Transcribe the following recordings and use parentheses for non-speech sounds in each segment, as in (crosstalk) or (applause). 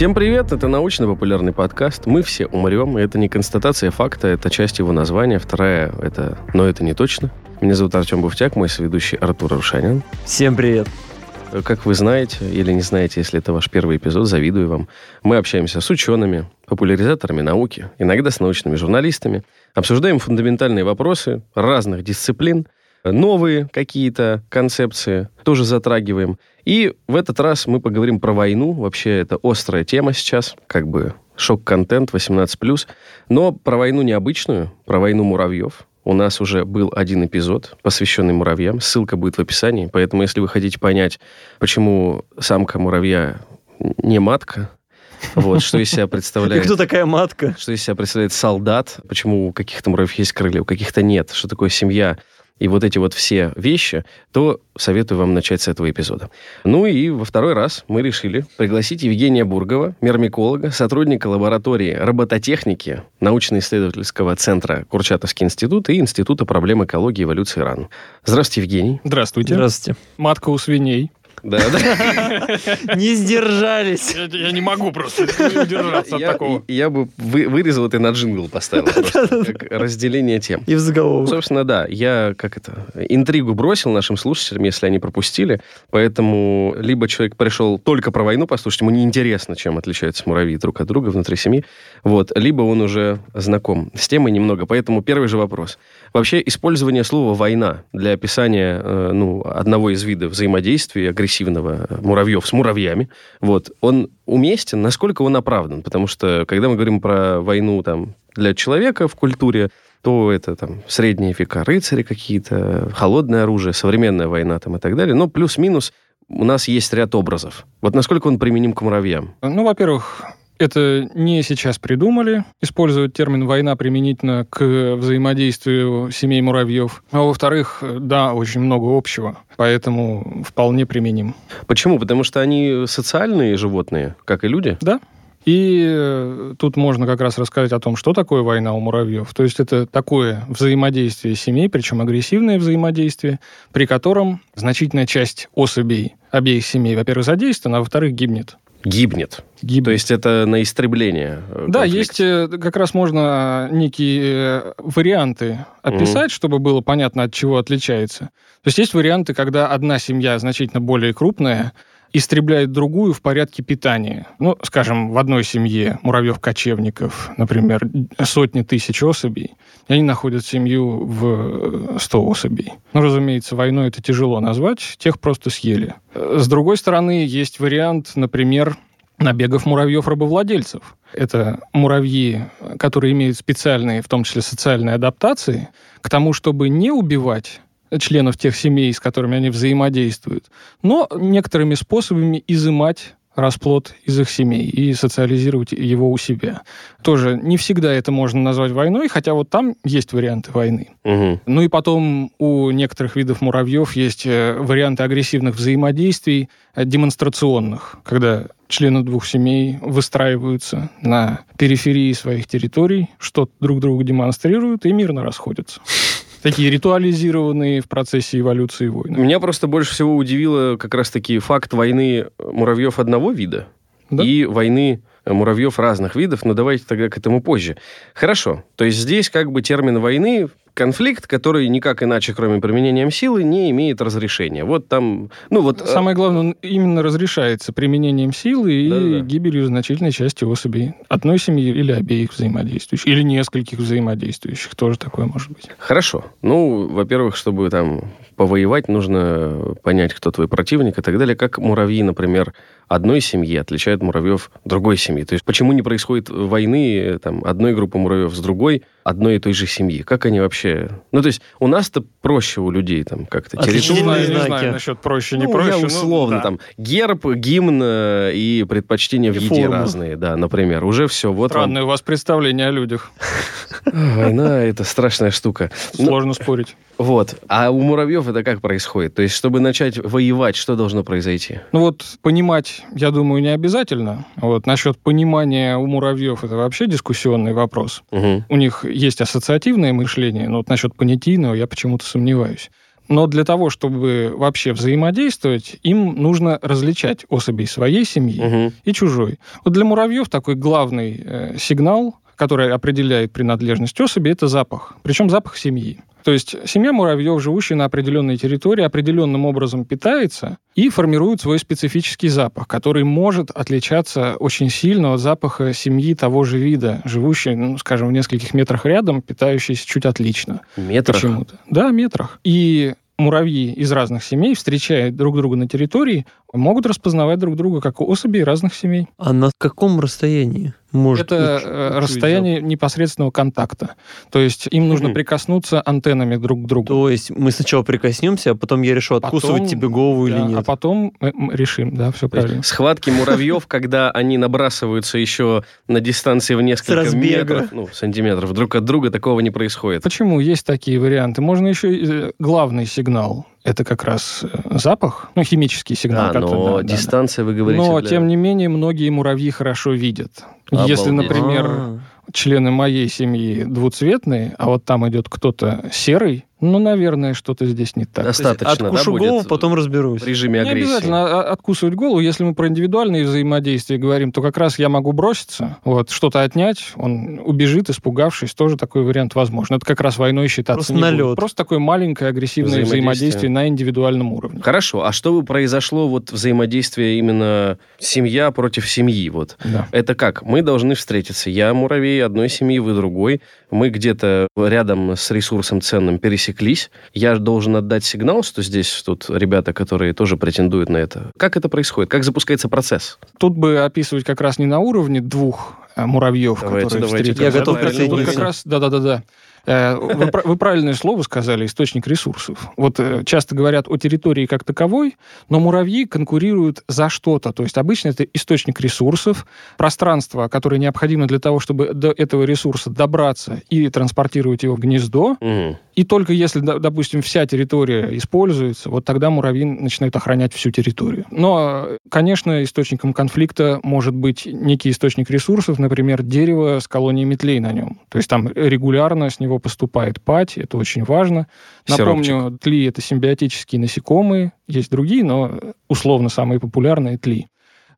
Всем привет, это научно-популярный подкаст. Мы все умрем, это не констатация факта, это часть его названия. Вторая — это «но это не точно». Меня зовут Артем Буфтяк, мой соведущий Артур Рушанин. Всем привет. Как вы знаете, или не знаете, если это ваш первый эпизод, завидую вам. Мы общаемся с учеными, популяризаторами науки, иногда с научными журналистами, обсуждаем фундаментальные вопросы разных дисциплин, новые какие-то концепции тоже затрагиваем. И в этот раз мы поговорим про войну. Вообще это острая тема сейчас, как бы шок-контент 18+. Но про войну необычную, про войну муравьев. У нас уже был один эпизод, посвященный муравьям. Ссылка будет в описании. Поэтому, если вы хотите понять, почему самка муравья не матка, вот, что из себя представляет... И кто такая матка? Что из себя представляет солдат, почему у каких-то муравьев есть крылья, у каких-то нет, что такое семья, и вот эти вот все вещи, то советую вам начать с этого эпизода. Ну и во второй раз мы решили пригласить Евгения Бургова, мермиколога, сотрудника лаборатории робототехники научно-исследовательского центра Курчатовский институт и Института проблем экологии и эволюции РАН. Здравствуйте, Евгений. Здравствуйте. Здравствуйте. Матка у свиней. Да, да. (laughs) Не сдержались. Я, я не могу просто удержаться от Я, такого. я бы вы- вырезал это и на джингл поставил. (laughs) просто, как разделение тем. И в заголовок. Собственно, да, я как это интригу бросил нашим слушателям, если они пропустили. Поэтому либо человек пришел только про войну послушать, ему неинтересно, чем отличаются муравьи друг от друга внутри семьи. Вот, либо он уже знаком с темой немного. Поэтому первый же вопрос. Вообще, использование слова «война» для описания э, ну, одного из видов взаимодействия агрессивного муравьев с муравьями, вот, он уместен, насколько он оправдан? Потому что, когда мы говорим про войну там, для человека в культуре, то это там средние века рыцари какие-то, холодное оружие, современная война там и так далее. Но плюс-минус у нас есть ряд образов. Вот насколько он применим к муравьям? Ну, во-первых, это не сейчас придумали, использовать термин «война» применительно к взаимодействию семей муравьев. А во-вторых, да, очень много общего, поэтому вполне применим. Почему? Потому что они социальные животные, как и люди? Да. И э, тут можно как раз рассказать о том, что такое война у муравьев. То есть это такое взаимодействие семей, причем агрессивное взаимодействие, при котором значительная часть особей обеих семей, во-первых, задействована, а во-вторых, гибнет. Гибнет. Гибнет. То есть это на истребление э, Да, конфликт. есть э, как раз можно некие э, варианты описать, чтобы было понятно, от чего отличается. То есть есть варианты, когда одна семья значительно более крупная истребляет другую в порядке питания. Ну, скажем, в одной семье муравьев-кочевников, например, сотни тысяч особей, и они находят семью в 100 особей. Ну, разумеется, войной это тяжело назвать, тех просто съели. С другой стороны, есть вариант, например, набегов муравьев-рабовладельцев. Это муравьи, которые имеют специальные, в том числе социальные адаптации, к тому, чтобы не убивать членов тех семей, с которыми они взаимодействуют, но некоторыми способами изымать расплод из их семей и социализировать его у себя. Тоже не всегда это можно назвать войной, хотя вот там есть варианты войны. Мгм. Ну и потом у некоторых видов муравьев есть э, варианты агрессивных взаимодействий э, демонстрационных, когда члены двух семей выстраиваются на периферии своих территорий, что друг другу демонстрируют и мирно расходятся. Такие ритуализированные в процессе эволюции войны. Меня просто больше всего удивило как раз-таки факт войны муравьев одного вида Да. и войны муравьев разных видов, но давайте тогда к этому позже. Хорошо, то есть здесь как бы термин войны конфликт, который никак иначе, кроме применением силы, не имеет разрешения. Вот там, ну вот... э, Самое главное, он именно разрешается применением силы и Да-да-да. гибелью значительной части особей. Одной семьи или обеих взаимодействующих. Или нескольких взаимодействующих. Тоже такое может быть. Хорошо. Ну, во-первых, чтобы там повоевать, нужно понять, кто твой противник и так далее. Как муравьи, например, одной семьи отличают муравьев другой семьи. То есть почему не происходит войны э, там, одной группы муравьев с другой одной и той же семьи? Как они вообще... Ну, то есть у нас-то проще у людей там как-то Не территория. знаю, не знаки. знаю насчет проще, не Ну, проще. я ну, условно да. там герб, гимн э, и предпочтения в И еде форма. разные, да, например. Уже все, вот вам. Странное у вас представление о людях. Война — это страшная штука. Ну, Сложно спорить. Вот. А у муравьев это как происходит? То есть, чтобы начать воевать, что должно произойти? Ну вот понимать, я думаю, не обязательно. Вот насчет понимания у муравьев это вообще дискуссионный вопрос. Мгм. У них есть ассоциативное мышление, но вот насчет понятийного я почему-то сомневаюсь. Но для того, чтобы вообще взаимодействовать, им нужно различать особей своей семьи Мгм. и чужой. Вот для муравьев такой главный э, сигнал, который определяет принадлежность особи, это запах. Причем запах семьи. То есть семья муравьев, живущая на определенной территории, определенным образом питается и формирует свой специфический запах, который может отличаться очень сильно от запаха семьи того же вида, живущей, ну, скажем, в нескольких метрах рядом, питающейся чуть отлично. Метрах. Почему-то. Да, метрах. И муравьи из разных семей, встречая друг друга на территории, могут распознавать друг друга как особи разных семей. А на каком расстоянии может Это уч- э, расстояние непосредственного контакта. То есть им нужно Мгм. прикоснуться антеннами друг к другу. То есть мы сначала прикоснемся, а потом я решу, откусывать Потом, тебе голову или да, нет. А потом мы решим, да, все правильно. Схватки муравьев, когда они набрасываются еще на дистанции в несколько метров, ну, сантиметров друг от друга, такого не происходит. Почему есть такие варианты? Можно еще и, э, главный сигнал. Это как раз э, запах, ну, химический сигнал. Да, но да, да, да. дистанция, вы говорите, Но, для- тем не менее, многие муравьи хорошо видят. Если, Обалдеть. например, А, члены моей семьи двуцветные, а вот там идет кто-то серый, ну, наверное, что-то здесь не так. достаточно, да, Откушу будет голову, потом разберусь. в режиме Не агрессии. обязательно а- откусывать голову. Если мы про индивидуальные взаимодействия говорим, то как раз я могу броситься, вот, что-то отнять, он убежит, испугавшись, тоже такой вариант возможен. Это как раз войной считаться Просто не будет. налет. Просто такое маленькое агрессивное Взаимодействие. взаимодействие на индивидуальном уровне. Хорошо, а что бы произошло вот взаимодействие именно семья против семьи? Вот Да. это как? Мы должны встретиться. Я муравей одной семьи, вы другой. Мы где-то рядом с ресурсом ценным пересеклись. Я должен отдать сигнал, что здесь тут ребята, которые тоже претендуют на это. Как это происходит? Как запускается процесс? Тут бы описывать как раз не на уровне двух э, муравьев, Давайте, которые давайте. встретились. Я готов тут тут присоединиться. как раз, да-да-да-да. Э, Вы, вы правильное слово сказали, источник ресурсов. Вот э, часто говорят о территории как таковой, но муравьи конкурируют за что-то. То есть обычно это источник ресурсов, пространство, которое необходимо для того, чтобы до этого ресурса добраться и транспортировать его в гнездо. Мгм. И только если, допустим, вся территория используется, вот тогда муравьи начинают охранять всю территорию. Но, конечно, источником конфликта может быть некий источник ресурсов, например, дерево с колонией метлей на нем. То есть там регулярно с него поступает пать, это очень важно. Напомню, тли — это симбиотические насекомые, есть другие, но условно самые популярные — тли.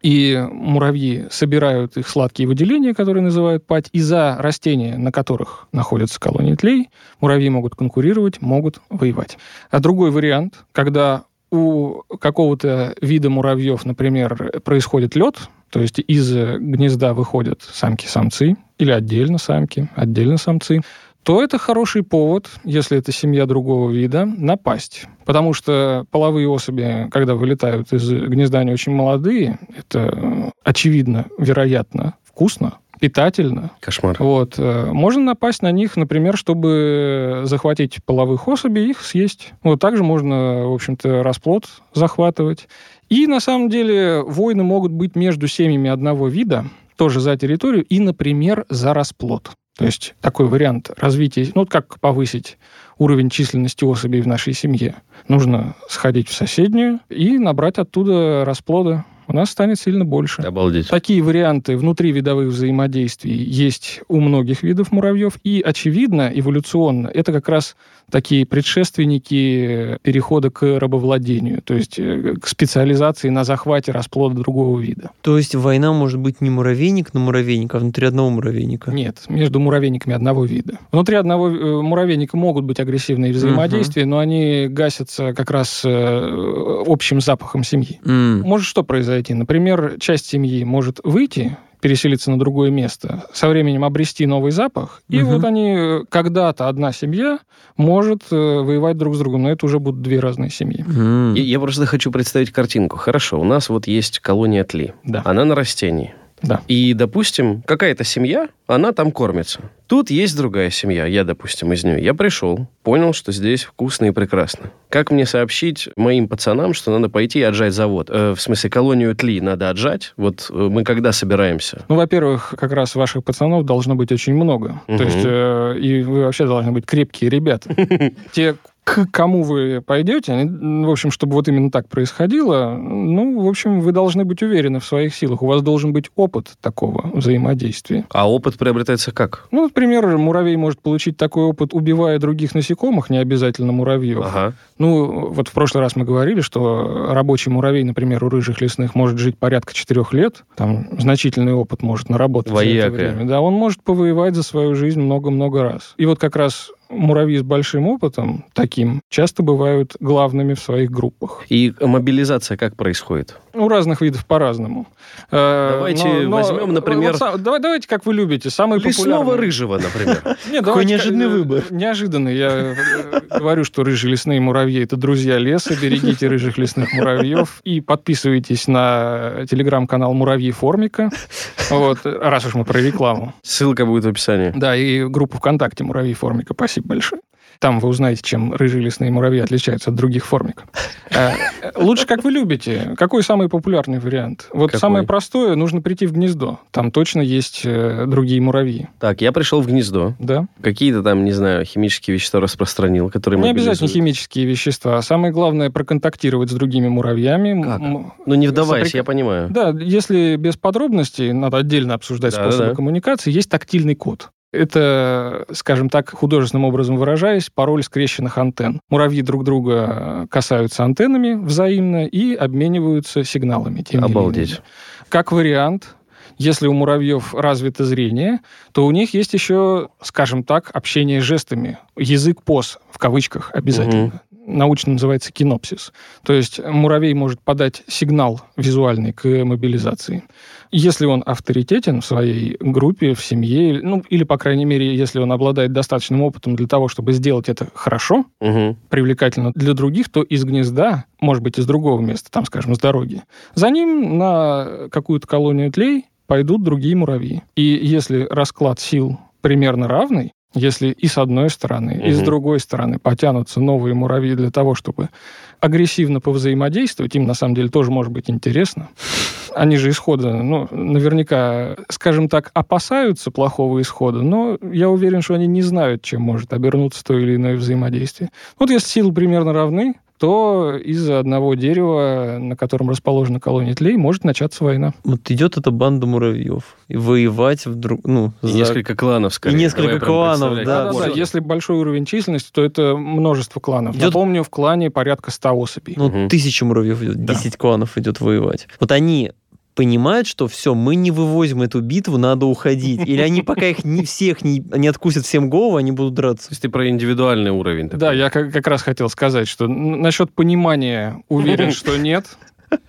И муравьи собирают их сладкие выделения, которые называют пать, и за растения, на которых находятся колонии тлей, муравьи могут конкурировать, могут воевать. А другой вариант, когда у какого-то вида муравьев, например, происходит лед, то есть из гнезда выходят самки-самцы, или отдельно самки, отдельно самцы, то это хороший повод, если это семья другого вида, напасть. Потому что половые особи, когда вылетают из гнезда, они очень молодые. Это э, очевидно, вероятно, вкусно, питательно. Кошмар. Вот. э, Можно напасть на них, например, чтобы захватить половых особей их съесть. Вот также можно, в общем-то, расплод захватывать. И, на самом деле, войны могут быть между семьями одного вида, тоже за территорию, и, например, за расплод. То есть такой вариант развития, ну, как повысить уровень численности особей в нашей семье. Нужно сходить в соседнюю и набрать оттуда расплода. У нас станет сильно больше. Обалдеть. Такие варианты внутривидовых взаимодействий есть у многих видов муравьев. И, очевидно, эволюционно, это как раз такие предшественники перехода к рабовладению, то есть э, к специализации на захвате расплода другого вида. То есть война может быть не муравейник на муравейник, а внутри одного муравейника. Нет, между муравейниками одного вида. Внутри одного э, муравейника могут быть агрессивные взаимодействия, но они гасятся как раз э, общим запахом семьи. М. Может что произойти? Например, часть семьи может выйти, переселиться на другое место, со временем обрести новый запах, и Мгм. вот они э, когда-то одна семья может э, воевать друг с другом, но это уже будут две разные семьи. М. И Я просто хочу представить картинку. Хорошо, у нас вот есть колония тли. Да. Она на растении. Да. И, допустим, какая-то семья, она там кормится. Тут есть другая семья, я, допустим, из нее. Я пришел, понял, что здесь вкусно и прекрасно. Как мне сообщить моим пацанам, что надо пойти и отжать завод? Э, в смысле, колонию тли надо отжать? Вот э, мы когда собираемся? Ну, во-первых, как раз ваших пацанов должно быть очень много. Мгм. То есть, э, и вы вообще должны быть крепкие ребята. (laughs) Те, к кому вы пойдете, в общем, чтобы вот именно так происходило, ну, в общем, вы должны быть уверены в своих силах. У вас должен быть опыт такого взаимодействия. А опыт приобретается как? Ну, например, муравей может получить такой опыт, убивая других насекомых, не обязательно муравьев. Ага. Ну, вот в прошлый раз мы говорили, что рабочий муравей, например, у рыжих лесных может жить порядка четырех лет, там значительный опыт может наработать за это время. Да, он может повоевать за свою жизнь много-много раз. И вот как раз муравьи с большим опытом, таким, часто бывают главными в своих группах. И мобилизация как происходит? У разных видов по-разному. Э, Давайте возьмем, например, вот давай- давайте, как вы любите, самый Лесного популярный. рыжего, например. (laughs) Какой неожиданный э, выбор. Неожиданный. Я э, говорю, что рыжие лесные муравьи – это друзья леса. Берегите рыжих лесных муравьев. И подписывайтесь на телеграм-канал «Муравьи Формика». Вот, раз уж мы про рекламу. Ссылка будет в описании. Да, и группу ВКонтакте «Муравьи Формика». Спасибо большое. Там вы узнаете, чем рыжие лесные муравьи отличаются от других формик. Э, Лучше, как вы любите. Какой самый популярный вариант? Вот Какой? самое простое, нужно прийти в гнездо. Там точно есть э, другие муравьи. Так, я пришел в гнездо. Да? Какие-то там, не знаю, химические вещества распространил, которые Не обязательно химические вещества. Самое главное проконтактировать с другими муравьями. Как? Ну, не вдаваясь, Соприк- я понимаю. Да, если без подробностей, надо отдельно обсуждать Да, способы да. коммуникации, есть тактильный код. Это, скажем так, художественным образом выражаясь, пароль скрещенных антенн. Муравьи друг друга касаются антеннами взаимно и обмениваются сигналами. Обалдеть. Как вариант, если у муравьев развито зрение, то у них есть еще, скажем так, общение жестами. Язык поз, в кавычках, обязательно. Научно называется кинопсис. То есть муравей может подать сигнал визуальный к мобилизации. Если он авторитетен в своей группе, в семье, ну, или, по крайней мере, если он обладает достаточным опытом для того, чтобы сделать это хорошо, Мгм. привлекательно для других, то из гнезда, может быть, из другого места, там, скажем, с дороги, за ним на какую-то колонию тлей пойдут другие муравьи. И если расклад сил примерно равный, если и с одной стороны, и с другой стороны потянутся новые муравьи для того, чтобы агрессивно повзаимодействовать, им на самом деле тоже может быть интересно. Они же исхода, ну, наверняка, скажем так, опасаются плохого исхода, но я уверен, что они не знают, чем может обернуться то или иное взаимодействие. Вот если силы примерно равны, то из-за одного дерева, на котором расположена колония тлей, может начаться война. Вот идет эта банда муравьев. И воевать вдруг, ну, И за- несколько кланов, скорее. И несколько Давай кланов, да, Да-да-да, вот. если большой уровень численности, то это множество кланов. Идет- Напомню, в клане порядка 100 особей. ну, Мгм. тысяча муравьев идет, Да. 10 кланов идет воевать. Вот они понимают, что все, мы не вывозим эту битву, надо уходить. Или они пока их не всех не, не откусят всем голову, они будут драться. То есть ты про индивидуальный уровень. такой. Да, я как, как раз хотел сказать, что насчет понимания уверен, (laughs) что нет,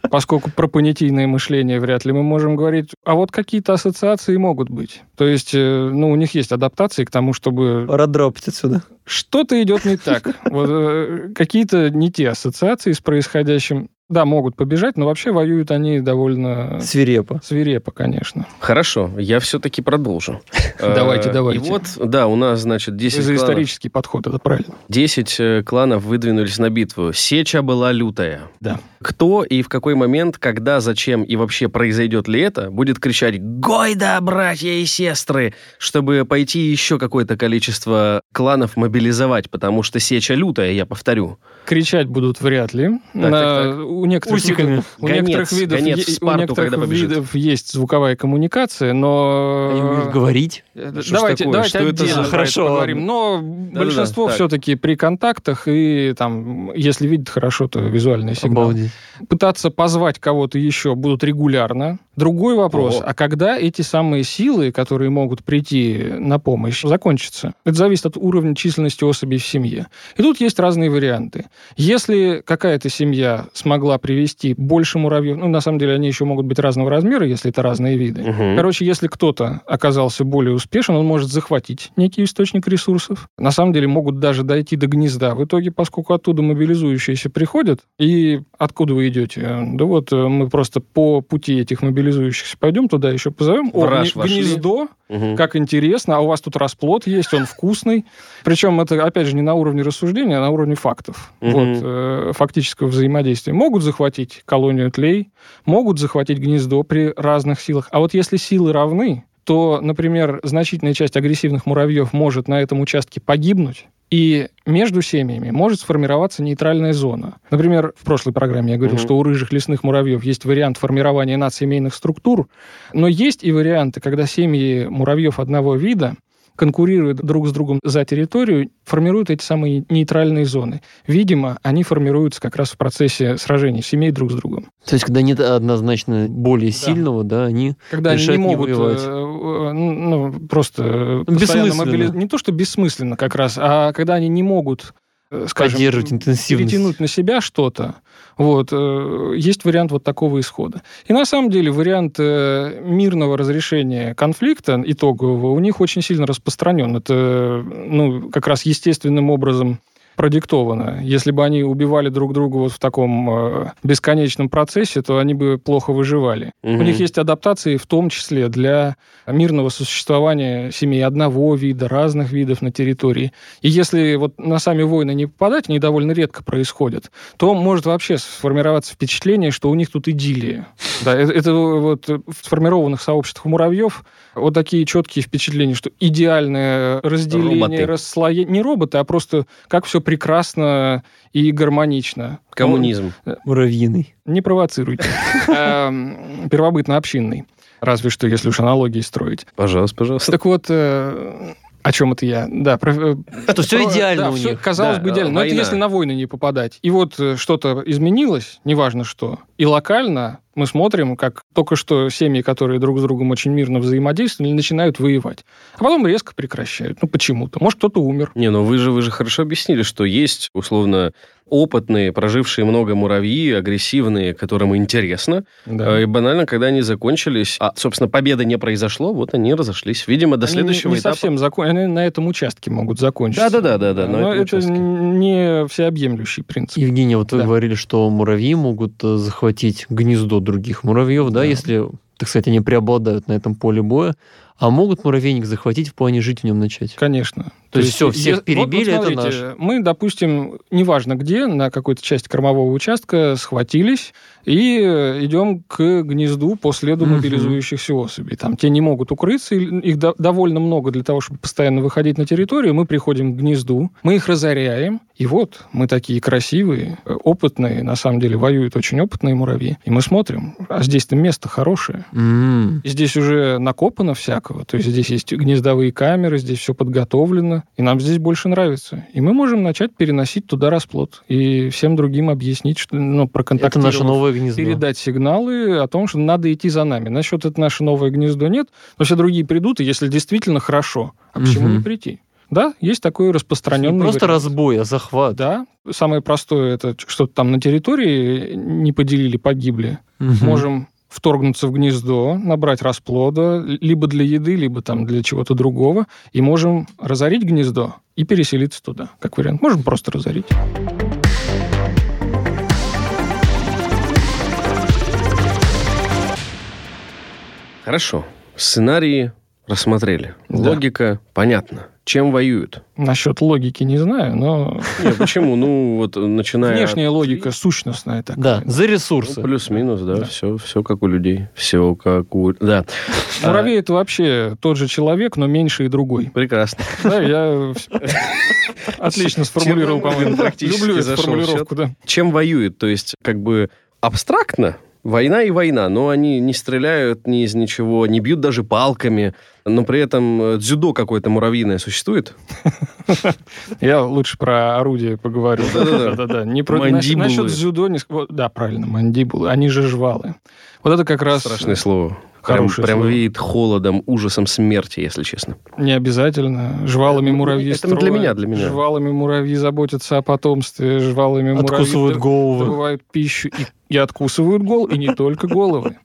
поскольку про понятийное мышление вряд ли мы можем говорить. А вот какие-то ассоциации могут быть. То есть, э, ну, у них есть адаптации к тому, чтобы Пора драпать отсюда. что-то идет не так. Вот, э, какие-то не те ассоциации с происходящим. Да, могут побежать, но вообще воюют они довольно Свирепо. свирепо, конечно. Хорошо, я все-таки продолжу. (laughs) Давайте, Э, давайте. И вот, да, у нас, значит, 10 За кланов. исторический подход, это правильно. 10 э, кланов выдвинулись на битву. Сеча была лютая. Да. Кто и в какой момент, когда, зачем и вообще произойдет ли это, будет кричать «Гойда, братья и сестры!», чтобы пойти еще какое-то количество кланов мобилизовать, потому что сеча лютая, я повторю. Кричать будут вряд ли. Так, На- так, У некоторых Усиками. видов, у Гонец, некоторых видов, гонец е- в Спарту, у некоторых видов есть звуковая коммуникация, но... Они умеют говорить. Давайте, такое? давайте Что это отдельно за- про Хорошо, это поговорим. Но большинство так. все-таки при контактах и там, если видит хорошо, то визуальный сигнал. Обалдеть. Пытаться позвать кого-то еще будут регулярно. Другой вопрос, О. а когда эти самые силы, которые могут прийти на помощь, закончатся? Это зависит от уровня численности особей в семье. И тут есть разные варианты. Если какая-то семья смогла привести больше муравьев, ну, на самом деле, они еще могут быть разного размера, если это разные виды. Мгм. Короче, если кто-то оказался более успешен, он может захватить некий источник ресурсов. На самом деле могут даже дойти до гнезда. В итоге, поскольку оттуда мобилизующиеся приходят, и откуда вы идете? Да вот э, мы просто по пути этих мобилизующихся пойдем туда еще позовем. О, раж гне- вошли. гнездо, Мгм. как интересно, а у вас тут расплод есть, он вкусный. Причем это, опять же, не на уровне рассуждения, а на уровне фактов. Мгм. Вот, э, фактического взаимодействия. Могут захватить колонию тлей, могут захватить гнездо при разных силах. А вот если силы равны, то, например, значительная часть агрессивных муравьев может на этом участке погибнуть, И между семьями может сформироваться нейтральная зона. Например, в прошлой программе я говорил, Мгм. что у рыжих лесных муравьев есть вариант формирования надсемейных структур, но есть и варианты, когда семьи муравьев одного вида конкурируют друг с другом за территорию, формируют эти самые нейтральные зоны. Видимо, они формируются как раз в процессе сражений семей друг с другом. То есть, когда нет однозначно более Да. сильного, да, они... Когда они Решать не не могут воевать. э, э, ну, просто э, Бессмысленно. мобили- Не то, что бессмысленно как раз, а когда они не могут скажем, Поддерживать интенсивность. перетянуть на себя что-то, вот, э, есть вариант вот такого исхода. И на самом деле вариант э, мирного разрешения конфликта итогового у них очень сильно распространен. Это, э, ну, как раз естественным образом продиктовано. Если бы они убивали друг друга вот в таком э, бесконечном процессе, то они бы плохо выживали. У Мгм. них есть адаптации, в том числе для мирного сосуществования семей одного вида, разных видов на территории. И если вот на сами войны не попадать, они довольно редко происходят, то может вообще сформироваться впечатление, что у них тут идиллия. Да, это, это вот в сформированных сообществах муравьев вот такие четкие впечатления, что идеальное разделение, Роботы. расслоение, не роботы, а просто как все прекрасно и гармонично. Коммунизм. Муравьиный. Не провоцируйте. (laughs) Эм, Первобытно-общинный. Разве что, если уж аналогии строить. Пожалуйста, пожалуйста. Так вот, э, о чем это я? Да, про- э, То все про- идеально да, у всё них. Казалось Да, бы, идеально. Но это если на войны не попадать. И вот э, что-то изменилось, неважно что, и локально мы смотрим, как только что семьи, которые друг с другом очень мирно взаимодействовали, начинают воевать. А потом резко прекращают. Ну, почему-то. Может, кто-то умер. Не, ну вы же, вы же хорошо объяснили, что есть, условно, опытные, прожившие много муравьи, агрессивные, которым интересно. Да. Э, И банально, когда они закончились, а, собственно, победы не произошло, вот они разошлись. Видимо, до Они следующего не, не этапа... совсем закон... Они на этом участке могут закончиться. Да-да-да-да-да, на Но это участке. не всеобъемлющий принцип. Евгения, вот вы Да. говорили, что муравьи могут э, захватить гнездо других муравьев, да, Да. если, так сказать, они преобладают на этом поле боя. А могут муравейник захватить в плане жить в нем начать? Конечно. То есть всё, всех вот- перебили, вот это смотрите, Мы, допустим, неважно где, на какой-то части кормового участка схватились и э, идем к гнезду по следу мобилизующихся особей. Там те не могут укрыться, их до- довольно много для того, чтобы постоянно выходить на территорию. Мы приходим к гнезду, мы их разоряем, и вот мы такие красивые, э, опытные, на самом деле воюют очень опытные муравьи. И мы смотрим, а здесь-то место хорошее. И Здесь уже накопано всякого. То есть здесь есть гнездовые камеры, здесь все подготовлено. И нам здесь больше нравится. И мы можем начать переносить туда расплод. И всем другим объяснить, что, ну, Это проконтактировав, наше новое гнездо. передать сигналы о том, что надо идти за нами. Насчет это наше новое гнездо нет, но все другие придут, и если действительно хорошо, а почему Мгм. не прийти? Да, есть такой Не распространенный просто вариант. разбой, а захват. Да, самое простое это что-то там на территории не поделили, погибли Мгм. можем вторгнуться в гнездо, набрать расплода, либо для еды, либо там для чего-то другого, и можем разорить гнездо и переселиться туда, как вариант. Можем просто разорить. Хорошо. Сценарии рассмотрели. Да. Логика понятна. Чем воюют? Насчет логики не знаю, но (laughs) Не, почему? Ну, вот начиная... внешняя от- логика сущностная такая. Да, за Ну, ресурсы. плюс-минус, да, Да. Все, все как у людей. Все как у... Да. Муравей это вообще тот же человек, но меньше и другой. А, прекрасно. Да, я (laughs) отлично сформулировал, по-моему. Практически Люблю эту формулировку, да. Чем воюют? То есть, как бы абстрактно, война и война, но они не стреляют ни из ничего, не бьют даже палками, но при этом э, дзюдо какое-то муравьиное существует? (laughs) Я лучше про орудие поговорю. Да-да-да. Не про насчет дзюдо. Да, правильно, мандибулы. Они же жвалы. Вот это как раз Страшное слово. Прям, Хорошее прям слово. веет холодом, ужасом смерти, если честно. не обязательно. Жвалами муравьи это для строят, меня, для меня. Жвалами муравьи заботятся о потомстве. Жвалами Откусывают муравьи головы. добывают пищу и, и откусывают головы, и не только головы.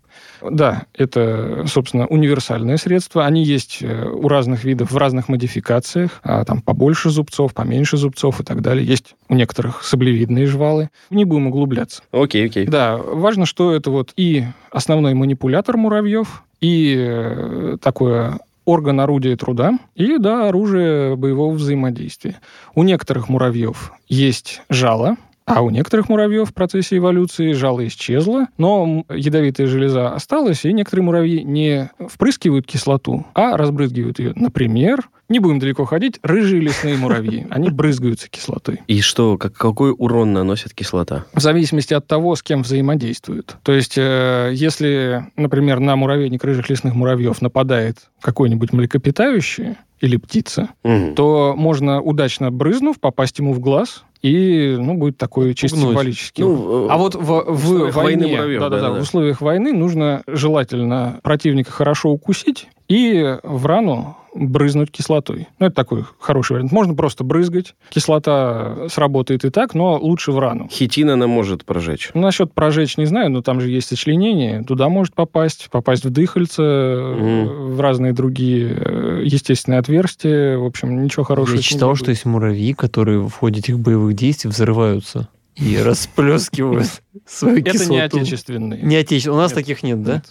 Да, это, собственно, универсальное средство. Они есть э, у разных видов в разных модификациях. А, там побольше зубцов, поменьше зубцов и так далее. Есть у некоторых саблевидные жвалы. Не будем углубляться. Окей, окей. Да, важно, что это вот и основной манипулятор муравьев, и э, такое орган орудия труда, и, да, оружие боевого взаимодействия. У некоторых муравьев есть жало, а у некоторых муравьев в процессе эволюции жало исчезло, но ядовитая железа осталась, и некоторые муравьи не впрыскивают кислоту, а разбрызгивают ее. Например, Не будем далеко ходить. Рыжие лесные муравьи. Они брызгаются кислотой. И что, как, какой урон наносит кислота? В зависимости от того, с кем взаимодействуют. То есть, э, если, например, на муравейник рыжих лесных муравьев нападает какой-нибудь млекопитающий или птица, Мгм. то можно, удачно брызнув, попасть ему в глаз, и, ну, будет такой чисто Пугнуть. символический. Ну, А вот в, в войны войне, муравьев, да-да-да, да-да. в условиях войны нужно желательно противника хорошо укусить и в рану брызнуть кислотой. Ну, это такой хороший вариант. Можно просто брызгать. Кислота сработает и так, но лучше в рану. хитин она может прожечь. Ну, насчет прожечь не знаю, но там же есть сочленение. Туда может попасть, попасть в дыхальце, Мгм. в разные другие э, естественные отверстия. В общем, ничего хорошего. Я читал, что есть муравьи, которые в ходе этих боевых действий взрываются и (laughs) расплескивают свою Это кислоту. не отечественные. Не отечественные. У нас Нет. таких нет, да?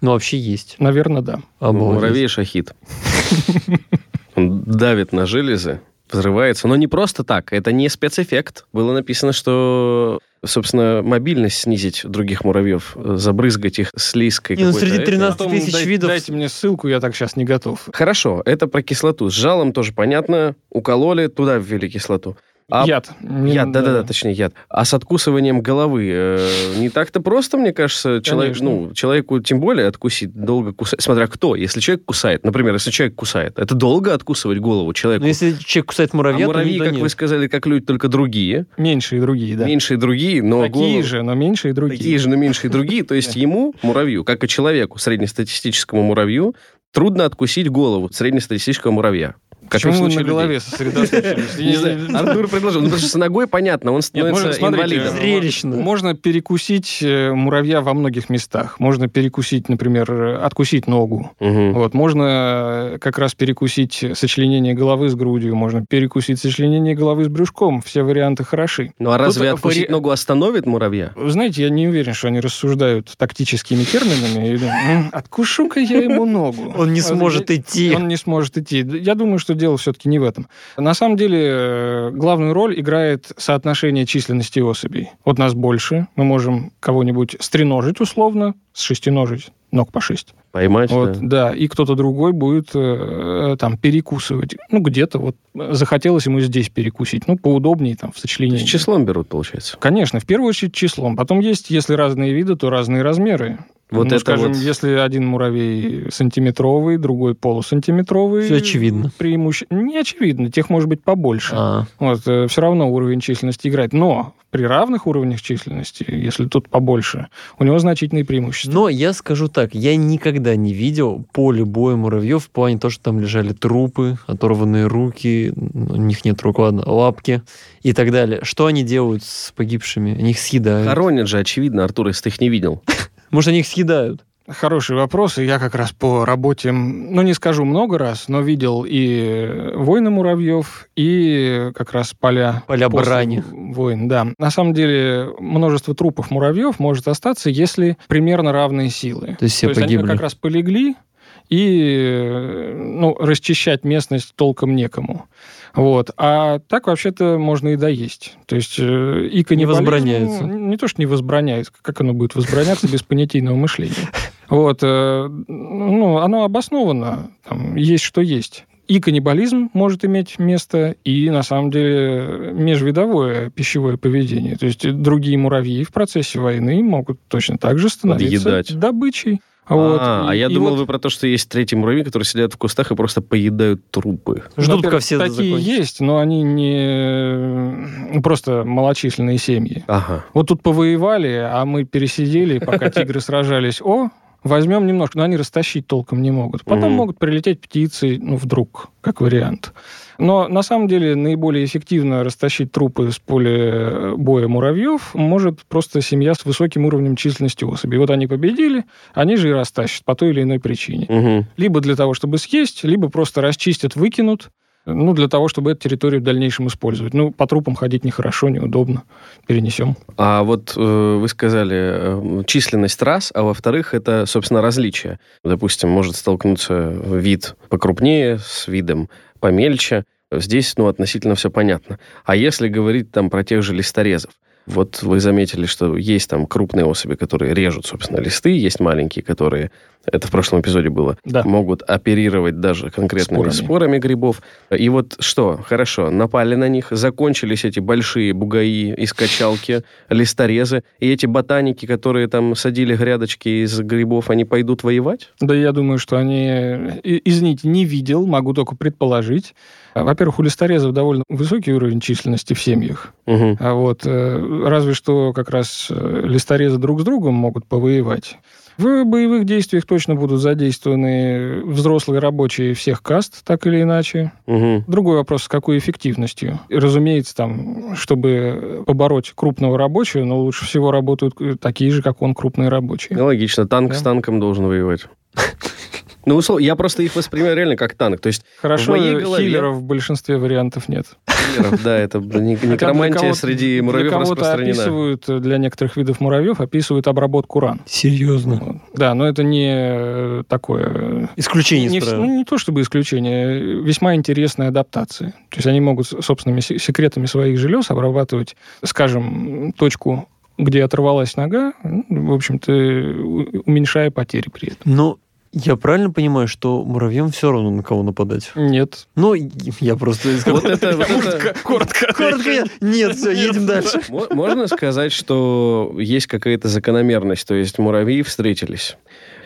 Ну, вообще есть. Наверное, да. Обалдеть. Муравей шахид. (laughs) Он давит на железы, взрывается. Но не просто так. Это не спецэффект. Было написано, что, собственно, мобильность снизить других муравьев, забрызгать их слизкой. Не, ну, какой-то. среди Это- 13 Потом тысяч дай- видов. Дайте мне ссылку, я так сейчас не готов. Хорошо, это про кислоту. С жалом тоже понятно. Укололи, туда ввели кислоту. А Яд. Яд, да-да-да, точнее яд. А с откусыванием головы э, не так-то просто, мне кажется, человек, Конечно. ну, человеку тем более откусить, долго кусать. Смотря кто. Если человек кусает, например, если человек кусает, это долго откусывать голову человеку. Ну, если человек кусает а муравья, то муравьи, да как нет. вы сказали, как люди, только другие. Меньше и другие, да. Меньше и другие, но Такие голову- же, но меньше и другие. Такие же, но меньше и другие. То есть ему, муравью, как и человеку, среднестатистическому муравью, трудно откусить голову среднестатистического муравья. Как Почему вы на людей. голове сосредоточились? Не знаю, Артур предложил. Ну, потому что с ногой понятно, он Нет, становится можно, смотрите, инвалидом. Зрелищно. Можно перекусить э, муравья во многих местах. Можно перекусить, например, э, откусить ногу. Вот, можно э, как раз перекусить сочленение головы с грудью, можно перекусить сочленение головы с брюшком. Все варианты хороши. Ну а Тут разве откусить ногу остановит муравья? Вы знаете, я не уверен, что они рассуждают тактическими терминами. Или, «М, Откушу-ка я ему ногу. Он не сможет идти. Он не сможет идти. Я думаю, что дело все-таки не в этом. На самом деле, э, главную роль играет соотношение численности особей. Вот нас больше, мы можем кого-нибудь стреножить условно, с шестиножить, ног по шесть. Поймать, Вот, да. да. и кто-то другой будет э, там перекусывать. Ну, где-то вот э, захотелось ему здесь перекусить. Ну, поудобнее там в То сочленении. есть числом берут, получается. Конечно, в первую очередь числом. Потом есть, если разные виды, то разные размеры. Вот ну, это скажем, вот- если один муравей сантиметровый, другой полусантиметровый. Всё очевидно. Преимуще... Не очевидно, тех может быть побольше. А, Вот, все равно уровень численности играет. Но при равных уровнях численности, если тут побольше, у него значительные преимущества. Но я скажу так, я никогда не видел поле боя муравьев в плане того, что там лежали трупы, оторванные руки, у них нет рук, ладно, лапки и так далее. Что они делают с погибшими? Они их съедают. Хоронят же, очевидно, Артур, если ты их не видел. (laughs) Может, они их съедают? Хороший вопрос. И я как раз по работе, ну, не скажу много раз, но видел и войны муравьев, и как раз поля... Поля брани. Войн, да. На самом деле, множество трупов муравьев может остаться, если примерно равные силы. То есть все То есть погибли. они как раз полегли, и ну, расчищать местность толком некому. Вот. А так вообще-то можно и доесть. То есть э, и каннибализм... возбраняется. Не то, что не возбраняется. Как оно будет возбраняться без понятийного мышления? Вот. э, Ну, оно обосновано. Там есть что есть. И каннибализм может иметь место, и, на самом деле, межвидовое пищевое поведение. То есть другие муравьи в процессе войны могут точно так же становиться Подъедать. добычей. Вот. А, а И- я и думал, вот- вы про то, что есть третьи муравьи, которые сидят в кустах и просто поедают трупы. Ждут, пока все Такие закончатся. есть, но они не ну, просто малочисленные семьи. Ага. Вот тут повоевали, а мы пересидели, пока (laughs) тигры сражались. О, возьмем немножко, но они растащить толком не могут. Потом могут прилететь птицы, ну, вдруг, как вариант. Но на самом деле наиболее эффективно растащить трупы с поля боя муравьев может просто семья с высоким уровнем численности особей. Вот они победили, они же и растащат по той или иной причине. Мгм. Либо для того, чтобы съесть, либо просто расчистят, выкинут, ну, для того, чтобы эту территорию в дальнейшем использовать. Ну, по трупам ходить нехорошо, неудобно. Перенесем. А вот э, вы сказали э, численность раз, а во-вторых, это, собственно, различия. Допустим, может столкнуться вид покрупнее с видом помельче. Здесь, ну, относительно все понятно. А если говорить там про тех же листорезов, вот вы заметили, что есть там крупные особи, которые режут, собственно, листы, есть маленькие, которые это в прошлом эпизоде было, Да. могут оперировать даже конкретными Спорами. спорами. грибов. И вот что, хорошо, напали на них, закончились эти большие бугаи из качалки, листорезы, и эти ботаники, которые там садили грядочки из грибов, они пойдут воевать? Да я думаю, что они... и- Извините, не видел, могу только предположить. Во-первых, у листорезов довольно высокий уровень численности в семьях. Мгм. А вот э, разве что как раз э, листорезы друг с другом могут повоевать. В боевых действиях точно будут задействованы взрослые рабочие всех каст, так или иначе. Мгм. Другой вопрос, с какой эффективностью. И, разумеется, там, чтобы побороть крупного рабочего, но лучше всего работают э, такие же, как он, крупные рабочие. Ну, логично, танк Да. с танком должен воевать. (laughs) Ну, условно, я просто их воспринимаю реально как танк. То есть, Хорошо, в моей голове- хиллеров в большинстве вариантов нет. киллеров, да, это некромантия среди муравьев распространена. описывают, э, для некоторых видов муравьев описывают обработку ран. Серьезно. Да, но это не э, такое... э, Исключение не, ну, не то чтобы исключение, весьма интересная адаптация. То есть они могут с- собственными се- секретами своих желез обрабатывать, скажем, точку, где оторвалась нога, ну, в общем-то, уменьшая потери при этом. Но я правильно понимаю, что муравьям все равно на кого нападать? Нет. Ну, я просто... Вот это, Коротко. Коротко Нет, все, едем дальше. Мо- Можно сказать, что есть какая-то закономерность, то есть муравьи встретились.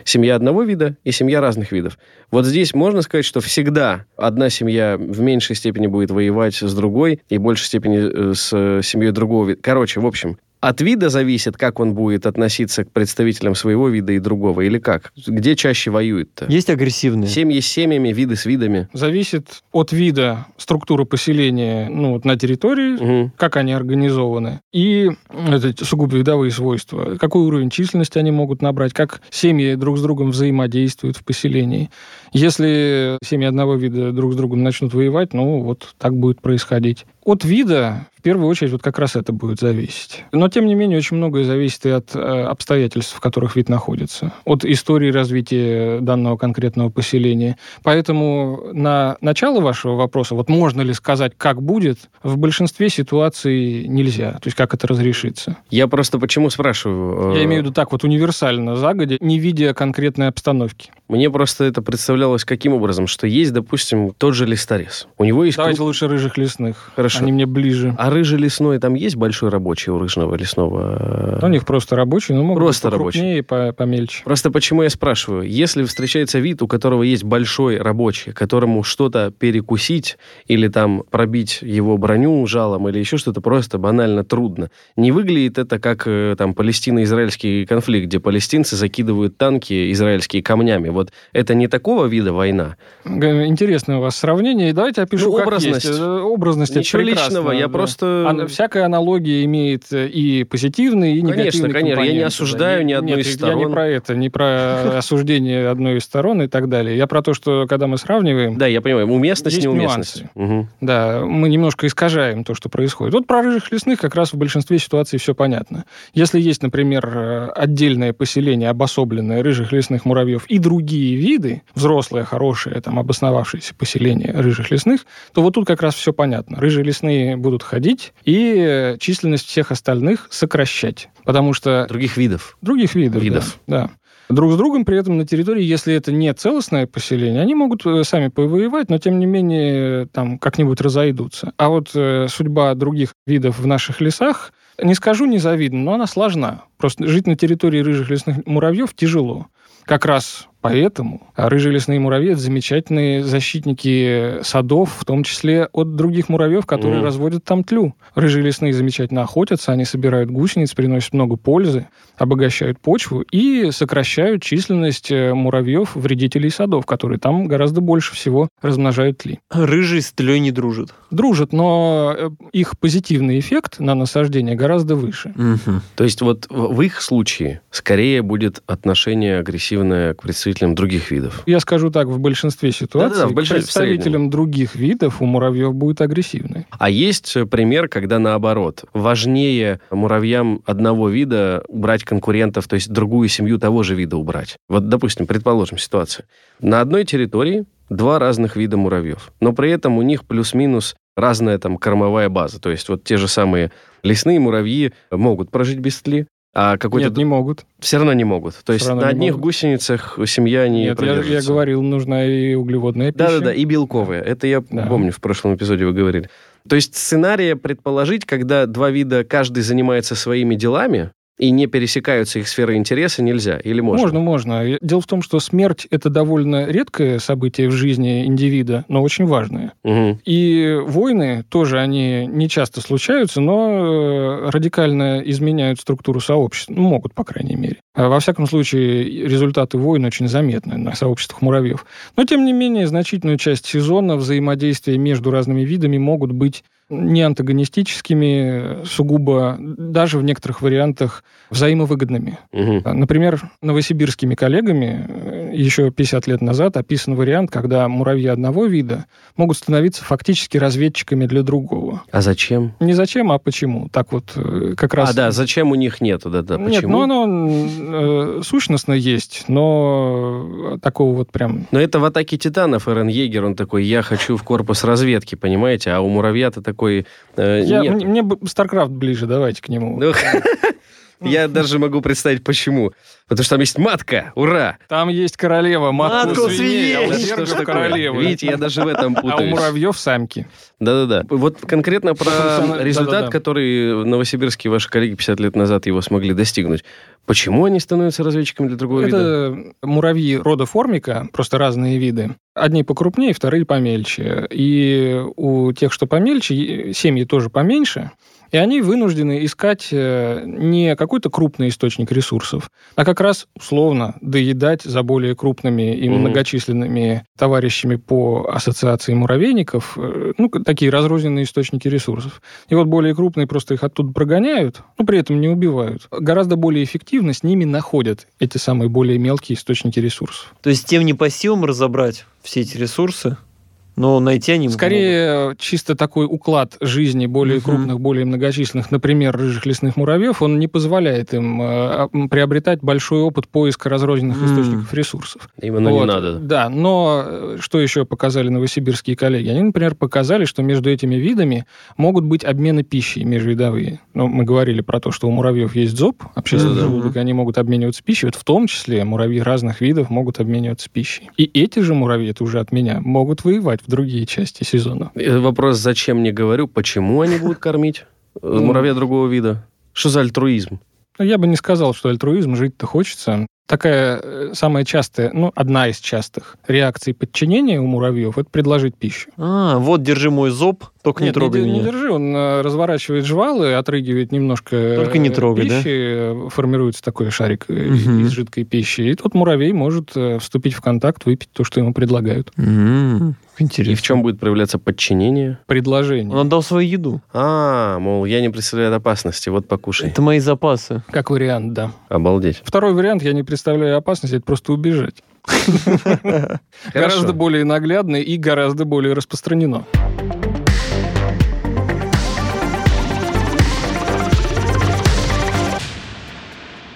Семья одного вида и семья разных видов. Вот здесь можно сказать, что всегда одна семья в меньшей степени будет воевать с другой и в большей степени э, с семьей другого вида. Короче, в общем, от вида зависит, как он будет относиться к представителям своего вида и другого, или как? Где чаще воюют-то? Есть агрессивные. Семьи с семьями, виды с видами. Зависит от вида структуры поселения ну, вот на территории, Мгм. как они организованы, и это сугубо видовые свойства, какой уровень численности они могут набрать, как семьи друг с другом взаимодействуют в поселении. Если семьи одного вида друг с другом начнут воевать, ну вот так будет происходить. От вида в первую очередь вот как раз это будет зависеть. Но тем не менее очень многое зависит и от э, обстоятельств, в которых вид находится, от истории развития данного конкретного поселения. Поэтому на начало вашего вопроса, вот можно ли сказать, как будет, в большинстве ситуаций нельзя. То есть как это разрешится. Я просто почему спрашиваю? Я э, имею в виду так вот универсально, загодя, не видя конкретной обстановки. Мне просто это представлялось каким образом, что есть, допустим, тот же листорез. У него есть... Давайте лучше рыжих лесных. Хорошо. Они мне ближе. А рыжий лесной, там есть большой рабочий у рыжного лесного? У них просто рабочие, но могут Просто быть покрупнее и по- помельче. Просто почему я спрашиваю, если встречается вид, у которого есть большой рабочий, которому что-то перекусить или там пробить его броню жалом или еще что-то просто банально трудно, не выглядит это как э, там палестино-израильский конфликт, где палестинцы закидывают танки израильские камнями. Вот это не такого вида война? Интересное у вас сравнение. И давайте опишу, Ну, как образность. есть. Э, Образность это Ничего личного, я да. просто... Всякая аналогия имеет э, и позитивные, и Конечно, негативные конечно, я не осуждаю да. ни одной Нет, из Я не сторон. про это, не про (laughs) осуждение одной из сторон и так далее. Я про то, что когда мы сравниваем, Да, я понимаю, уместность, неуместность. Мгм. да, мы немножко искажаем то, что происходит. Вот про рыжих лесных как раз в большинстве ситуаций все понятно. Если есть, например, э, отдельное поселение, обособленное рыжих лесных муравьев и другие виды, взрослые, хорошие, там, обосновавшиеся поселения рыжих лесных, то вот тут как раз все понятно. Рыжие лесные будут ходить и э, численность всех остальных сокращать. Потому что Других видов. других видов. Видов. Да, да. Друг с другом при этом на территории, если это не целостное поселение, они могут э, сами повоевать, но тем не менее э, там как-нибудь разойдутся. А вот э, судьба других видов в наших лесах, не скажу незавидна, но она сложна. Просто жить на территории рыжих лесных муравьев тяжело. Как раз поэтому рыжие лесные муравьи – это замечательные защитники садов, в том числе от других муравьев, которые Мгм. разводят там тлю. Рыжие лесные замечательно охотятся, они собирают гусениц, приносят много пользы, обогащают почву и сокращают численность э, муравьев, вредителей садов, которые там гораздо больше всего размножают тли. Рыжий с тлей не дружит. Дружат, но э, их позитивный эффект на насаждение гораздо выше. То есть вот в в их случае скорее будет отношение агрессивное к представителям других видов. Я скажу так, в большинстве ситуаций в к большинстве, в представителям других видов у муравьев будет агрессивный. А есть э, пример, когда наоборот, важнее муравьям одного вида убрать конкурентов, то есть другую семью того же вида убрать. Вот, допустим, предположим ситуацию. На одной территории два разных вида муравьев, но при этом у них плюс-минус разная там кормовая база. То есть вот те же самые лесные муравьи могут прожить без тли, А какой-то... Нет, не могут. Все равно не могут. То есть на одних могут. гусеницах семья не Нет, я, я говорил, нужна и углеводная пища. Да-да-да, и белковые. Это я Да. помню, в прошлом эпизоде вы говорили. То есть сценария предположить, когда два вида, каждый занимается своими делами, и не пересекаются их сферы интереса, нельзя? Или можно? Можно, можно. Дело в том, что смерть – это довольно редкое событие в жизни индивида, но очень важное. Мгм. И войны тоже, они не часто случаются, но э, радикально изменяют структуру сообщества. Ну, могут, по крайней мере. А Во всяком случае, результаты войн очень заметны на сообществах муравьев. Но, тем не менее, значительную часть сезона взаимодействия между разными видами могут быть не антагонистическими, сугубо, даже в некоторых вариантах, взаимовыгодными. Мгм. Например, новосибирскими коллегами э, еще 50 лет назад описан вариант, когда муравьи одного вида могут становиться фактически разведчиками для другого. А зачем? Не зачем, а почему. Так вот, э, как раз... А, да, зачем у них нету, да-да, Нет, почему? ну оно э, сущностно есть, но такого вот прям... Но это в «Атаке титанов» Эрен Егер, он такой, я хочу в корпус разведки, понимаете? А у муравья-то такой э, Я, нет. мне, мне StarCraft ближе, давайте к нему. (laughs) Я даже могу представить, почему. Потому что там есть матка, ура! Там есть королева, матку, Матку свиней, а у свиней. Что такое? королевы. Видите, я даже в этом А у путаюсь. муравьев самки. Да-да-да. Вот конкретно про результат, который новосибирские ваши коллеги 50 лет назад его смогли достигнуть. Почему они становятся разведчиками для другого вида? Это муравьи рода формика, просто разные виды. Одни покрупнее, вторые помельче. И у тех, что помельче, семьи тоже поменьше. И они вынуждены искать э, не какой-то крупный источник ресурсов, а как раз условно доедать за более крупными и Мгм. многочисленными товарищами по ассоциации муравейников, э, ну, такие разрозненные источники ресурсов. И вот более крупные просто их оттуда прогоняют, но при этом не убивают. Гораздо более эффективно с ними находят эти самые более мелкие источники ресурсов. То есть тем не по силам разобрать все эти ресурсы, но найти они могут. Скорее, э, чисто такой уклад жизни более Мгм. крупных, более многочисленных, например, рыжих лесных муравьев, он не позволяет им э, а, приобретать большой опыт поиска разрозненных М. источников ресурсов. Именно не Вот, надо. Да, но э, что еще показали новосибирские коллеги? Они, например, показали, что между этими видами могут быть обмены пищей межвидовые. Ну, мы говорили про то, что у муравьев есть зоб, общественный Да-да. желудок, они могут обмениваться пищей. Вот в том числе муравьи разных видов могут обмениваться пищей. И эти же муравьи, это уже от меня, могут воевать в другие части сезона. Э, Вопрос, зачем не говорю, почему они будут кормить э, Ну. муравья другого вида? Что за альтруизм? Но я бы не сказал, что альтруизм, жить-то хочется. Такая э, самая частая, ну, одна из частых реакций подчинения у муравьев – это предложить пищу. А, вот держи мой зоб, только не Нет, трогай не, меня. не держи, он э, разворачивает жвалы, отрыгивает немножко Только не э, трогай, да? пищи, э, формируется такой шарик Мгм. из жидкой пищи, и тот муравей может вступить в контакт, выпить то, что ему предлагают. М, Интересно. И в чем будет проявляться подчинение? Предложение. Он отдал свою еду. А, мол, я не представляю опасности, вот покушай. Это мои запасы. Как вариант, да. Обалдеть. Второй вариант, я не представляю опасности, это просто убежать. (laughs) Гораздо более наглядно и гораздо более распространено.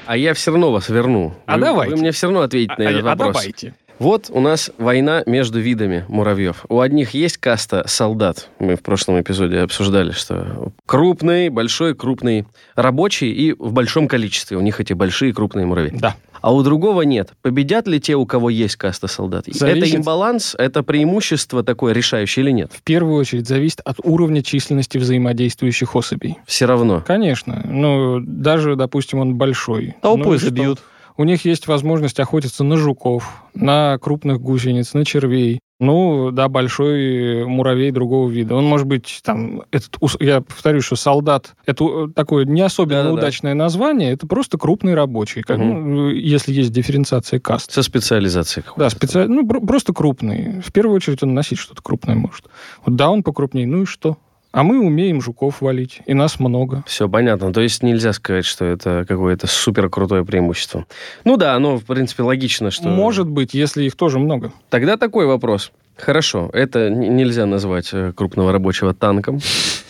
А я все равно вас верну. А Вы- давайте. Вы мне все равно ответите на А- этот а вопрос. давайте. Вот у нас война между видами муравьев. У одних есть каста солдат. Мы в прошлом эпизоде обсуждали, что крупный, большой, крупный, рабочий и в большом количестве. У них эти большие, крупные муравьи. Да. А у другого нет. Победят ли те, у кого есть каста солдат? Зависит. Это имбаланс, это преимущество такое решающее или нет? В первую очередь зависит от уровня численности взаимодействующих особей. Все равно. Конечно. Ну, даже, допустим, он большой. Толпой Ну и что? У них есть возможность охотиться на жуков, на крупных гусениц, на червей. Ну, да, большой муравей другого вида. Он может быть там, этот, я повторю, что солдат, это такое не особенно Да-да-да. удачное название, это просто крупный рабочий, как, Мгм. ну, если есть дифференциация каст. Со специализацией какой-то. Да, специально, ну, про- просто крупный. В первую очередь он носить что-то крупное может. Вот да, он покрупнее, ну и что? А мы умеем жуков валить, и нас много. Все понятно. То есть нельзя сказать, что это какое-то супер крутое преимущество. Ну да, оно, в принципе, логично, что... Может быть, если их тоже много. Тогда такой вопрос. Хорошо, это нельзя назвать э, крупного рабочего танком.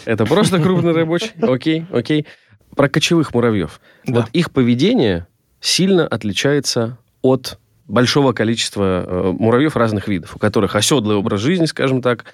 Это просто крупный рабочий. (laughs) Окей, окей. Про кочевых муравьев. Вот их поведение сильно отличается от большого количества э, муравьев разных видов, у которых оседлый образ жизни, скажем так,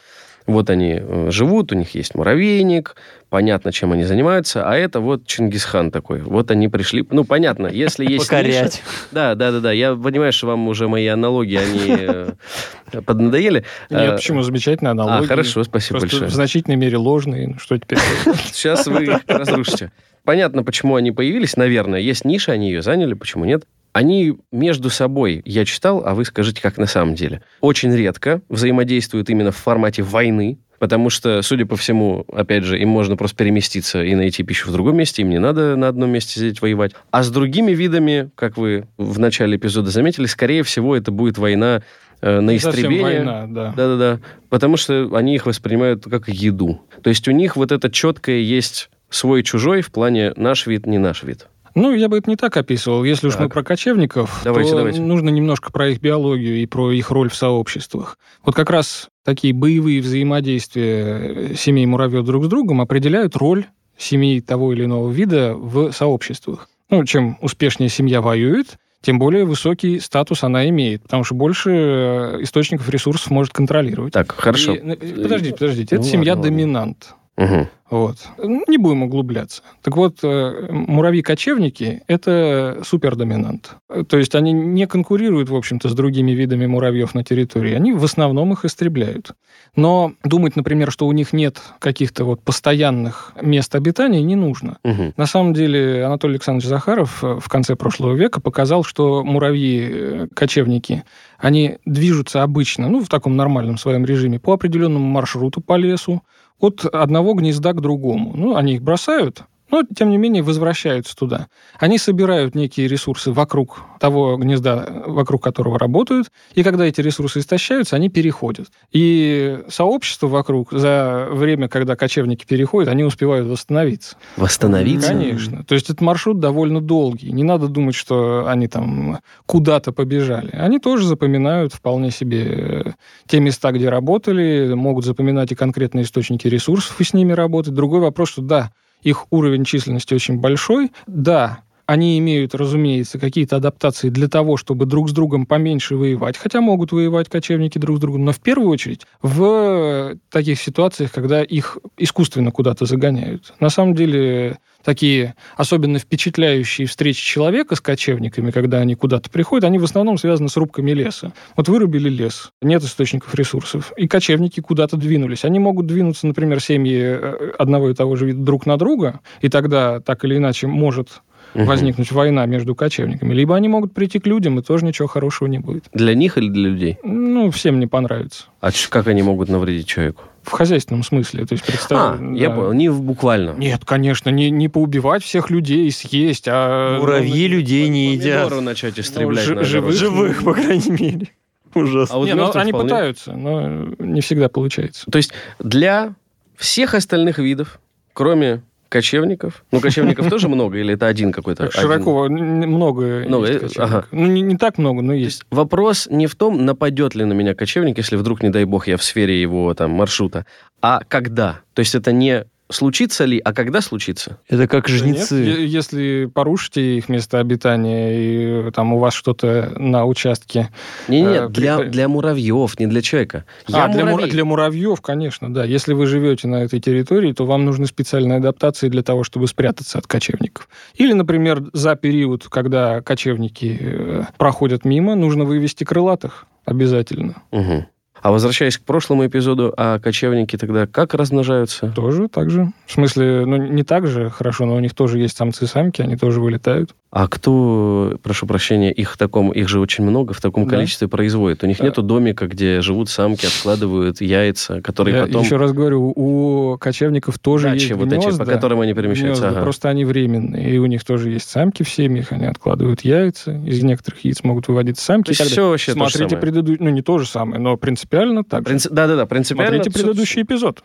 Вот они э, живут, у них есть муравейник, понятно, чем они занимаются, а это вот Чингисхан такой. Вот они пришли, ну, понятно, если (laughs) есть Покорять. ниша- Да, да, да, да. Я понимаю, что вам уже мои аналогии, они э, поднадоели. Нет, Э, почему? Замечательная аналогия. А, хорошо, спасибо Просто большое. в значительной мере ложные. Ну, что теперь? (laughs) Сейчас вы разрушите. Понятно, почему они появились, наверное. Есть ниша, они ее заняли, почему нет? Они между собой, я читал, а вы скажите, как на самом деле, очень редко взаимодействуют именно в формате войны, потому что, судя по всему, опять же, им можно просто переместиться и найти пищу в другом месте, им не надо на одном месте сидеть воевать. А с другими видами, как вы в начале эпизода заметили, скорее всего, это будет война э, на истребление. война, да. Да-да-да. Потому что они их воспринимают как еду. То есть у них вот это четкое есть свой-чужой в плане наш вид, не наш вид. Ну, я бы это не так описывал. Если уж Так. мы про кочевников, Давайте, то давайте. нужно немножко про их биологию и про их роль в сообществах. Вот как раз такие боевые взаимодействия э, семей муравьев друг с другом определяют роль семей того или иного вида в сообществах. Ну, чем успешнее семья воюет, тем более высокий статус она имеет, потому что больше э, источников ресурсов может контролировать. Так, хорошо. И, э, подождите, подождите. Ну, это семья ладно, ладно. доминант. Мгм. Вот. Не будем углубляться. Так вот, э, муравьи-кочевники – это супердоминант. Э, То есть они не конкурируют, в общем-то, с другими видами муравьев на территории. Они в основном их истребляют. Но думать, например, что у них нет каких-то вот постоянных мест обитания, не нужно. Мгм. На самом деле Анатолий Александрович Захаров э, в конце прошлого века показал, что муравьи-кочевники, они движутся обычно, ну, в таком нормальном своем режиме, по определенному маршруту по лесу, от одного гнезда к другому. Ну, они их бросают, но, тем не менее, возвращаются туда. Они собирают некие ресурсы вокруг того гнезда, вокруг которого работают, и когда эти ресурсы истощаются, они переходят. И сообщество вокруг за время, когда кочевники переходят, они успевают восстановиться. Восстановиться? Конечно. То есть этот маршрут довольно долгий. Не надо думать, что они там куда-то побежали. Они тоже запоминают вполне себе э, те места, где работали, могут запоминать и конкретные источники ресурсов и с ними работать. Другой вопрос, что да, их уровень численности очень большой. Да, они имеют, разумеется, какие-то адаптации для того, чтобы друг с другом поменьше воевать, хотя могут воевать кочевники друг с другом, но в первую очередь в таких ситуациях, когда их искусственно куда-то загоняют. На самом деле такие особенно впечатляющие встречи человека с кочевниками, когда они куда-то приходят, они в основном связаны с рубками леса. Вот вырубили лес, нет источников ресурсов, и кочевники куда-то двинулись. Они могут двинуться, например, семьи э, одного и того же вида друг на друга, и тогда так или иначе может Мгм. возникнуть война между кочевниками. Либо они могут прийти к людям, и тоже ничего хорошего не будет. Для них или для людей? Ну, всем не понравится. А как они могут навредить человеку? В хозяйственном смысле. То есть А, представь... я да. понял, не буквально. Нет, конечно, не, не поубивать всех людей, съесть, а... Муравьи людей не едят. Начать истреблять. жи- на живых-. Живых, по крайней мере. (laughs) Ужасно. А вот Не, ну, они вполне. пытаются, но не всегда получается. То есть для всех остальных видов, кроме кочевников, ну, кочевников тоже много, или это один какой-то? Широко, много Много, есть э, ага. Ну, не, не так много, но есть вопрос не в том, нападет ли на меня кочевник, если вдруг, не дай бог, я в сфере его там маршрута, а когда. То есть это не случится ли, а когда случится? Это как нет, жнецы. е- Если порушите их место обитания, и там у вас что-то на участке... Не-не, Э, для, при- для муравьев, не для человека. а, для, мура- муравей. для муравьев, конечно, да. Если вы живете на этой территории, то вам нужны специальные адаптации для того, чтобы спрятаться от кочевников. Или, например, за период, когда кочевники э, проходят мимо, нужно вывести крылатых обязательно. Мгм. А возвращаясь к прошлому эпизоду, а кочевники тогда как размножаются? Тоже так же. В смысле, ну, не так же хорошо, но у них тоже есть самцы-самки, они тоже вылетают. А кто, прошу прощения, их в таком, их же очень много, в таком Да. количестве производит? У них Да. нету домика, где живут самки, откладывают яйца, которые Я потом... еще раз говорю, у кочевников тоже Дачи есть вот эти, по которым они перемещаются. гнезда, ага. Просто они временные, и у них тоже есть самки в семьях, они откладывают яйца, из некоторых яиц могут выводить самки. То есть все вообще то же Смотрите самое. предыдущий, ну не то же самое, но принципиально так. же. Принци- Да-да-да, принципиально. Смотрите предыдущий эпизод.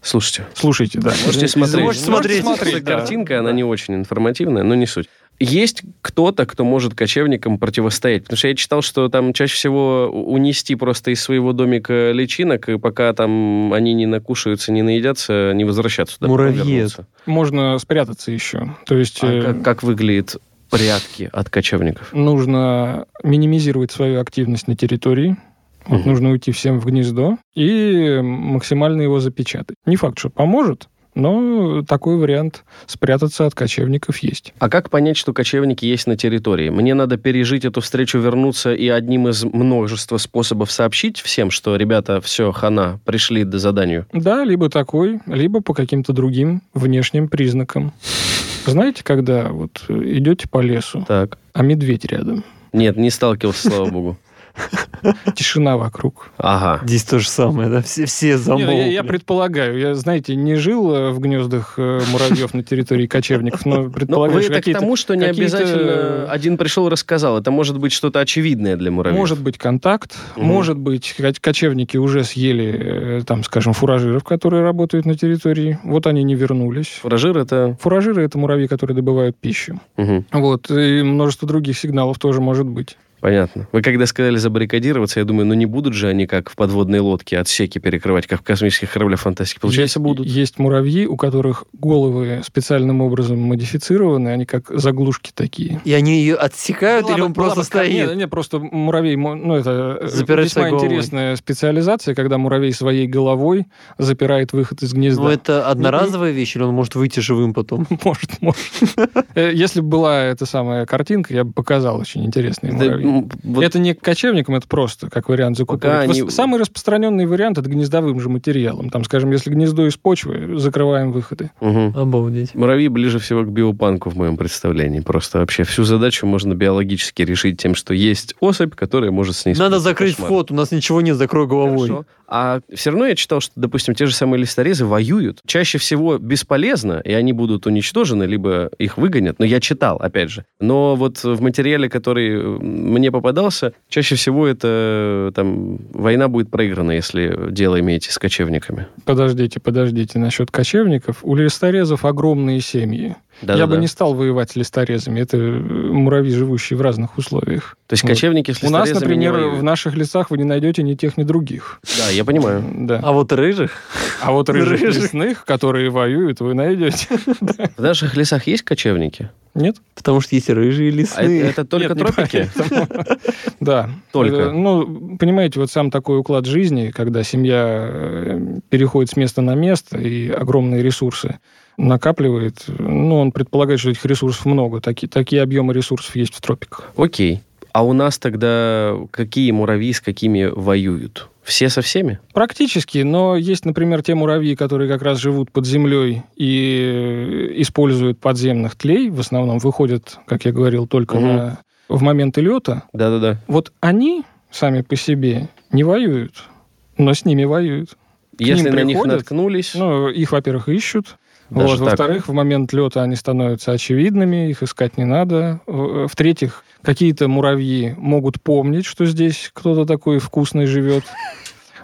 Слушайте, Слушайте, да. можете смотреть. Можете смотреть. Эта да. картинка, она не очень информативная, но не суть. Есть кто-то, кто может кочевникам противостоять? Потому что я читал, что там чаще всего унести просто из своего домика личинок, и пока там они не накушаются, не наедятся, не возвращаться туда. Муравьед. Можно спрятаться еще. То есть А э, как, как выглядит прятки от кочевников? нужно минимизировать свою активность на территории. Вот Мгм. нужно уйти всем в гнездо и максимально его запечатать. Не факт, что поможет, но такой вариант спрятаться от кочевников есть. А как понять, что кочевники есть на территории? Мне надо пережить эту встречу, вернуться и одним из множества способов сообщить всем, что, ребята, все, хана, пришли до заданию. Да, либо такой, либо по каким-то другим внешним признакам. Знаете, когда вот идете по лесу, Так. а медведь рядом, Нет, не сталкивался, слава богу. (laughs) тишина вокруг. Ага. Здесь то же самое, да? Все, все Не, ну, замолкли. я, я предполагаю, я, знаете, не жил э, в гнездах э, муравьев на территории кочевников, но (laughs) Но предполагаю, вы что это к какие-то тому, что не обязательно один пришел и рассказал. Это может быть что-то очевидное для муравьев. Может быть контакт, Мгм. может быть коч- кочевники уже съели, э, там, скажем, фуражиров, которые работают на территории. Вот они не вернулись. Фуражир это... Фуражиры это муравьи, которые добывают пищу. Мгм, Вот и множество других сигналов тоже может быть. Понятно. Вы когда сказали забаррикадироваться, я думаю, ну не будут же они как в подводной лодке отсеки перекрывать, как в космических кораблях фантастики. Получается, есть, будут. Есть муравьи, у которых головы специальным образом модифицированы, они как заглушки такие. И они ее отсекают, или Была он бы- была просто бы стоит? Нет, нет, просто муравей, ну, это э, Запирает весьма головой. интересная специализация, когда муравей своей головой запирает выход из гнезда. Ну, это одноразовая вещь, или он может выйти живым потом? (laughs) Может, может. Э, Если бы была эта самая картинка, я бы показал очень интересные Да, м, вот Это не к кочевникам, это просто как вариант закупать. они- Самый распространенный вариант это гнездовым же материалом. Там, скажем, если гнездо из почвы, закрываем выходы. мгм. Обалдеть. Муравьи ближе всего к биопанку в моем представлении. Просто вообще всю задачу можно биологически решить тем, что есть особь, которая может снести. Надо закрыть кошмар. вход, у нас ничего нет, закрой головой. Хорошо. А все равно я читал, что, допустим, те же самые листорезы воюют. Чаще всего бесполезно, и они будут уничтожены, либо их выгонят. Но я читал, опять же. Но вот в материале, который мне попадался, чаще всего это там война будет проиграна, если дело имеете с кочевниками. Подождите, подождите. Насчет кочевников. У листорезов огромные семьи. Да, я бы не стал воевать с листорезами. Это э, муравьи, живущие в разных условиях. То есть Вот. кочевники с У нас, например, в наших лесах вы не найдете ни тех, ни других. Да, я понимаю. Да. А вот рыжих? А вот (laughs) рыжих, Рыжих. лесных, которые воюют, вы найдете. (laughs) В наших лесах есть кочевники? Нет? Потому что есть рыжие А это, лесные. это только Нет, не тропики? (laughs) Да. Только. Э, Ну, понимаете, вот сам такой уклад жизни, когда семья э, переходит с места на место и огромные ресурсы накапливает, ну, он предполагает, что этих ресурсов много. Такие, такие объемы ресурсов есть в тропиках. Окей. А у нас тогда какие муравьи с какими воюют? Все со всеми? Практически, но есть, например, те муравьи, которые как раз живут под землей и э, используют подземных тлей, в основном выходят, как я говорил, только Мгм. на, в моменты лета. Да-да-да. Вот они сами по себе не воюют, но с ними воюют. Если ним на них приходят, наткнулись... Ну, их, во-первых, ищут. Вот, во-вторых, в момент лета они становятся очевидными, их искать не надо. В- В-третьих, какие-то муравьи могут помнить, что здесь кто-то такой вкусный живет. (laughs)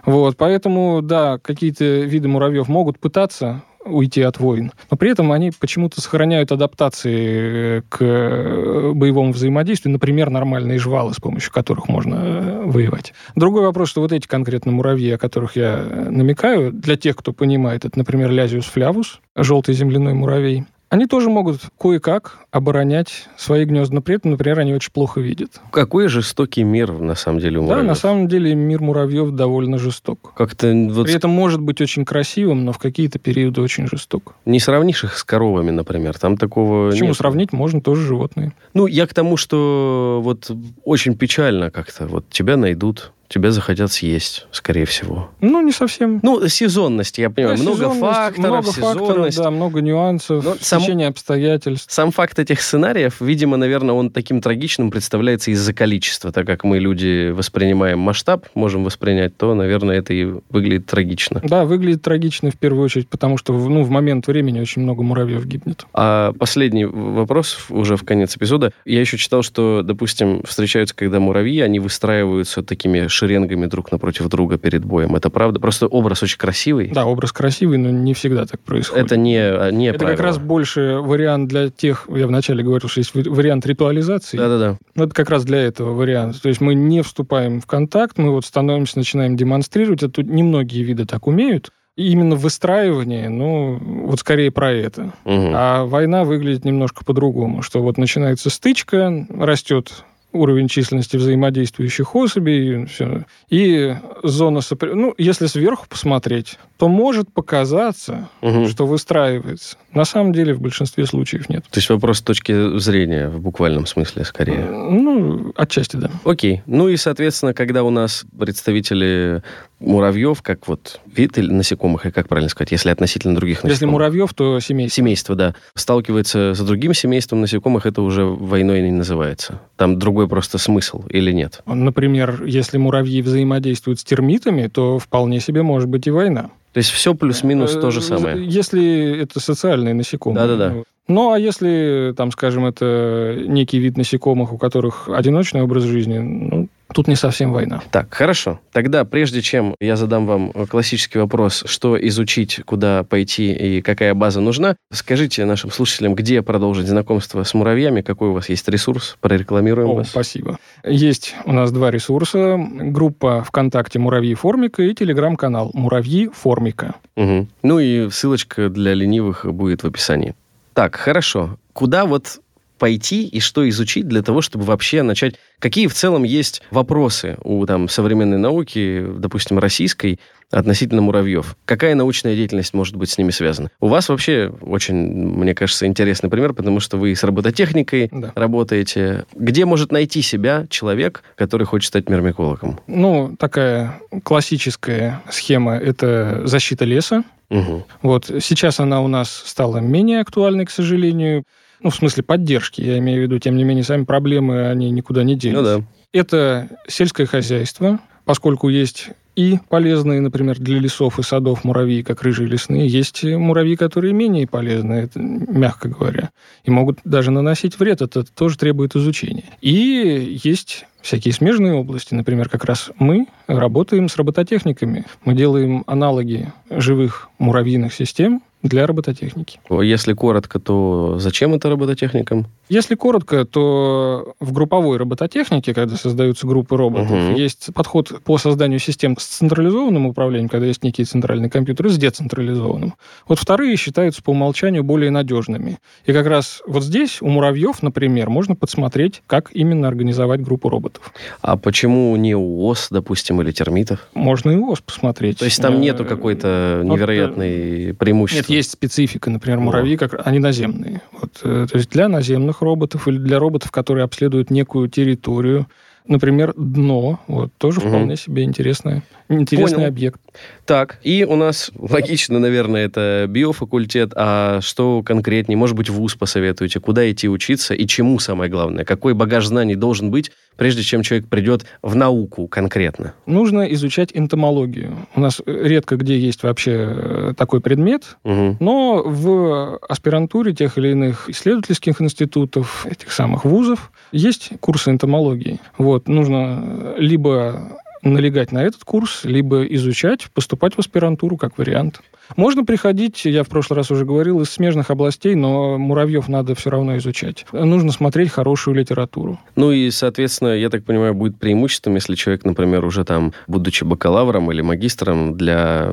Вот, поэтому, да, какие-то виды муравьев могут пытаться уйти от войн, но при этом они почему-то сохраняют адаптации э, к э, боевому взаимодействию, например, нормальные жвалы, с помощью которых можно э, воевать. Другой вопрос, что вот эти конкретно муравьи, о которых я намекаю, для тех, кто понимает, это, например, лязиус флявус, желтый земляной муравей, они тоже могут кое-как оборонять свои гнезда, при этом, например, они очень плохо видят. Какой жестокий мир, на самом деле, у Да, муравьев. на самом деле мир муравьев довольно жесток. Как-то вот При этом может быть очень красивым, но в какие-то периоды очень жесток. не сравнишь их с коровами, например. Там такого Почему нет. сравнить можно тоже животные? Ну, я к тому, что вот очень печально как-то. Вот тебя найдут, тебя захотят съесть, скорее всего. Ну, не совсем. Ну, сезонность, я понимаю. Да, много факторов, много факторов, сезонность. да, много нюансов, Но сам- течение обстоятельств. Сам факт этих сценариев, видимо, наверное, он таким трагичным представляется из-за количества. Так как мы, люди, воспринимаем масштаб, можем воспринять, то, наверное, это и выглядит трагично. Да, выглядит трагично в первую очередь, потому что в- ну, в момент времени очень много муравьев гибнет. А последний вопрос уже в конец эпизода. Я еще читал, что, допустим, встречаются, когда муравьи, они выстраиваются такими шеренгами друг напротив друга перед боем. Это правда? Просто образ очень красивый. Да, образ красивый, но не всегда так происходит. Это не, не Это как правило. раз больше вариант для тех, я вначале говорил, что есть вариант ритуализации. Да-да-да. Ну, Это как раз для этого вариант. То есть мы не вступаем в контакт, мы вот становимся, начинаем демонстрировать. Это немногие виды так умеют. И именно выстраивание, ну, вот скорее про это. Мгм. А война выглядит немножко по-другому, что вот начинается стычка, растет уровень численности взаимодействующих особей, все. и зона сопри... Ну, если сверху посмотреть, то может показаться, угу. что выстраивается. На самом деле в большинстве случаев нет. То есть вопрос точки зрения в буквальном смысле скорее? Ну, отчасти, да. Окей. Ну и, соответственно, когда у нас представители муравьев, как вот вид или насекомых, и как правильно сказать, если относительно других насекомых? Если муравьев, то семейство. Семейство, да. Сталкивается с другим семейством насекомых, это уже войной не называется. Там другой просто смысл или нет? Например, если муравьи взаимодействуют с термитами, то вполне себе может быть и война. То есть все плюс-минус то же самое. Если это социальные насекомые. Да-да-да. Ну, а если, там, скажем, это некий вид насекомых, у которых одиночный образ жизни, ну, тут не совсем война. Так, хорошо. Тогда, прежде чем я задам вам классический вопрос, что изучить, куда пойти и какая база нужна, скажите нашим слушателям, где продолжить знакомство с муравьями, какой у вас есть ресурс, прорекламируем О, вас. Спасибо. Есть у нас два ресурса. Группа ВКонтакте «Муравьи Формика» и телеграм-канал «Муравьи Формика». Угу. Ну и ссылочка для ленивых будет в описании. Так, хорошо. Куда вот пойти и что изучить для того, чтобы вообще начать... Какие в целом есть вопросы у там, современной науки, допустим, российской, относительно муравьев? Какая научная деятельность может быть с ними связана? У вас вообще очень, мне кажется, интересный пример, потому что вы с робототехникой да. работаете. Где может найти себя человек, который хочет стать мирмикологом? Ну, такая классическая схема – это защита леса. Угу. Вот сейчас она у нас стала менее актуальной, к сожалению. Ну, в смысле поддержки, я имею в виду. Тем не менее, сами проблемы, они никуда не делись. Ну да. Это сельское хозяйство, поскольку есть и полезные, например, для лесов и садов муравьи, как рыжие лесные. Есть муравьи, которые менее полезны, мягко говоря, и могут даже наносить вред. Это тоже требует изучения. И есть всякие смежные области. Например, как раз мы работаем с робототехниками. Мы делаем аналоги живых муравьиных систем для робототехники. Если коротко, то зачем это робототехникам? Если коротко, то в групповой робототехнике, когда создаются группы роботов, угу. есть подход по созданию систем с централизованным управлением, когда есть некие центральные компьютеры, с децентрализованным. Вот вторые считаются по умолчанию более надежными. И как раз вот здесь у муравьев, например, можно подсмотреть, как именно организовать группу роботов. А почему не у ос, допустим, или термитов? Можно и у ос посмотреть. То есть там нету какой-то невероятной вот, преимущества? Есть специфика, например, муравьи, как они наземные. Вот, э, то есть для наземных роботов или для роботов, которые обследуют некую территорию, например, дно, вот, тоже угу. вполне себе интересное, интересный Понял. объект. Так, и у нас логично, наверное, это биофакультет, а что конкретнее? Может быть, вуз посоветуете? Куда идти учиться и чему самое главное? Какой багаж знаний должен быть, прежде чем человек придет в науку конкретно? Нужно изучать энтомологию. У нас редко где есть вообще э, такой предмет, угу. но в аспирантуре тех или иных исследовательских институтов, этих самых вузов, есть курсы энтомологии. Вот, нужно либо налегать на этот курс, либо изучать, поступать в аспирантуру как вариант. Можно приходить, я в прошлый раз уже говорил, из смежных областей, но муравьев надо все равно изучать. Нужно смотреть хорошую литературу. Ну и, соответственно, я так понимаю, будет преимуществом, если человек, например, уже там, будучи бакалавром или магистром, для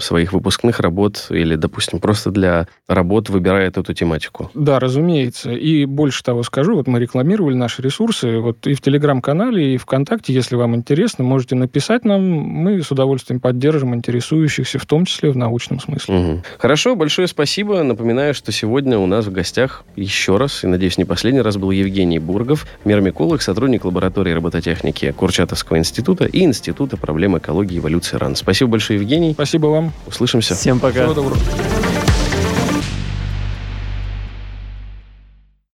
своих выпускных работ или, допустим, просто для работ выбирает эту тематику. Да, разумеется. И больше того скажу, вот мы рекламировали наши ресурсы, вот и в Телеграм-канале, и ВКонтакте, если вам интересно, можете написать нам, мы с удовольствием поддержим интересующихся, в том числе в научном смысле. Угу. Хорошо, большое спасибо. Напоминаю, что сегодня у нас в гостях еще раз, и, надеюсь, не последний раз, был Евгений Бургов, мирмиколог, сотрудник лаборатории робототехники Курчатовского института и Института проблем экологии и эволюции РАН. Спасибо большое, Евгений. Спасибо вам. Услышимся. Всем пока. Всего доброго.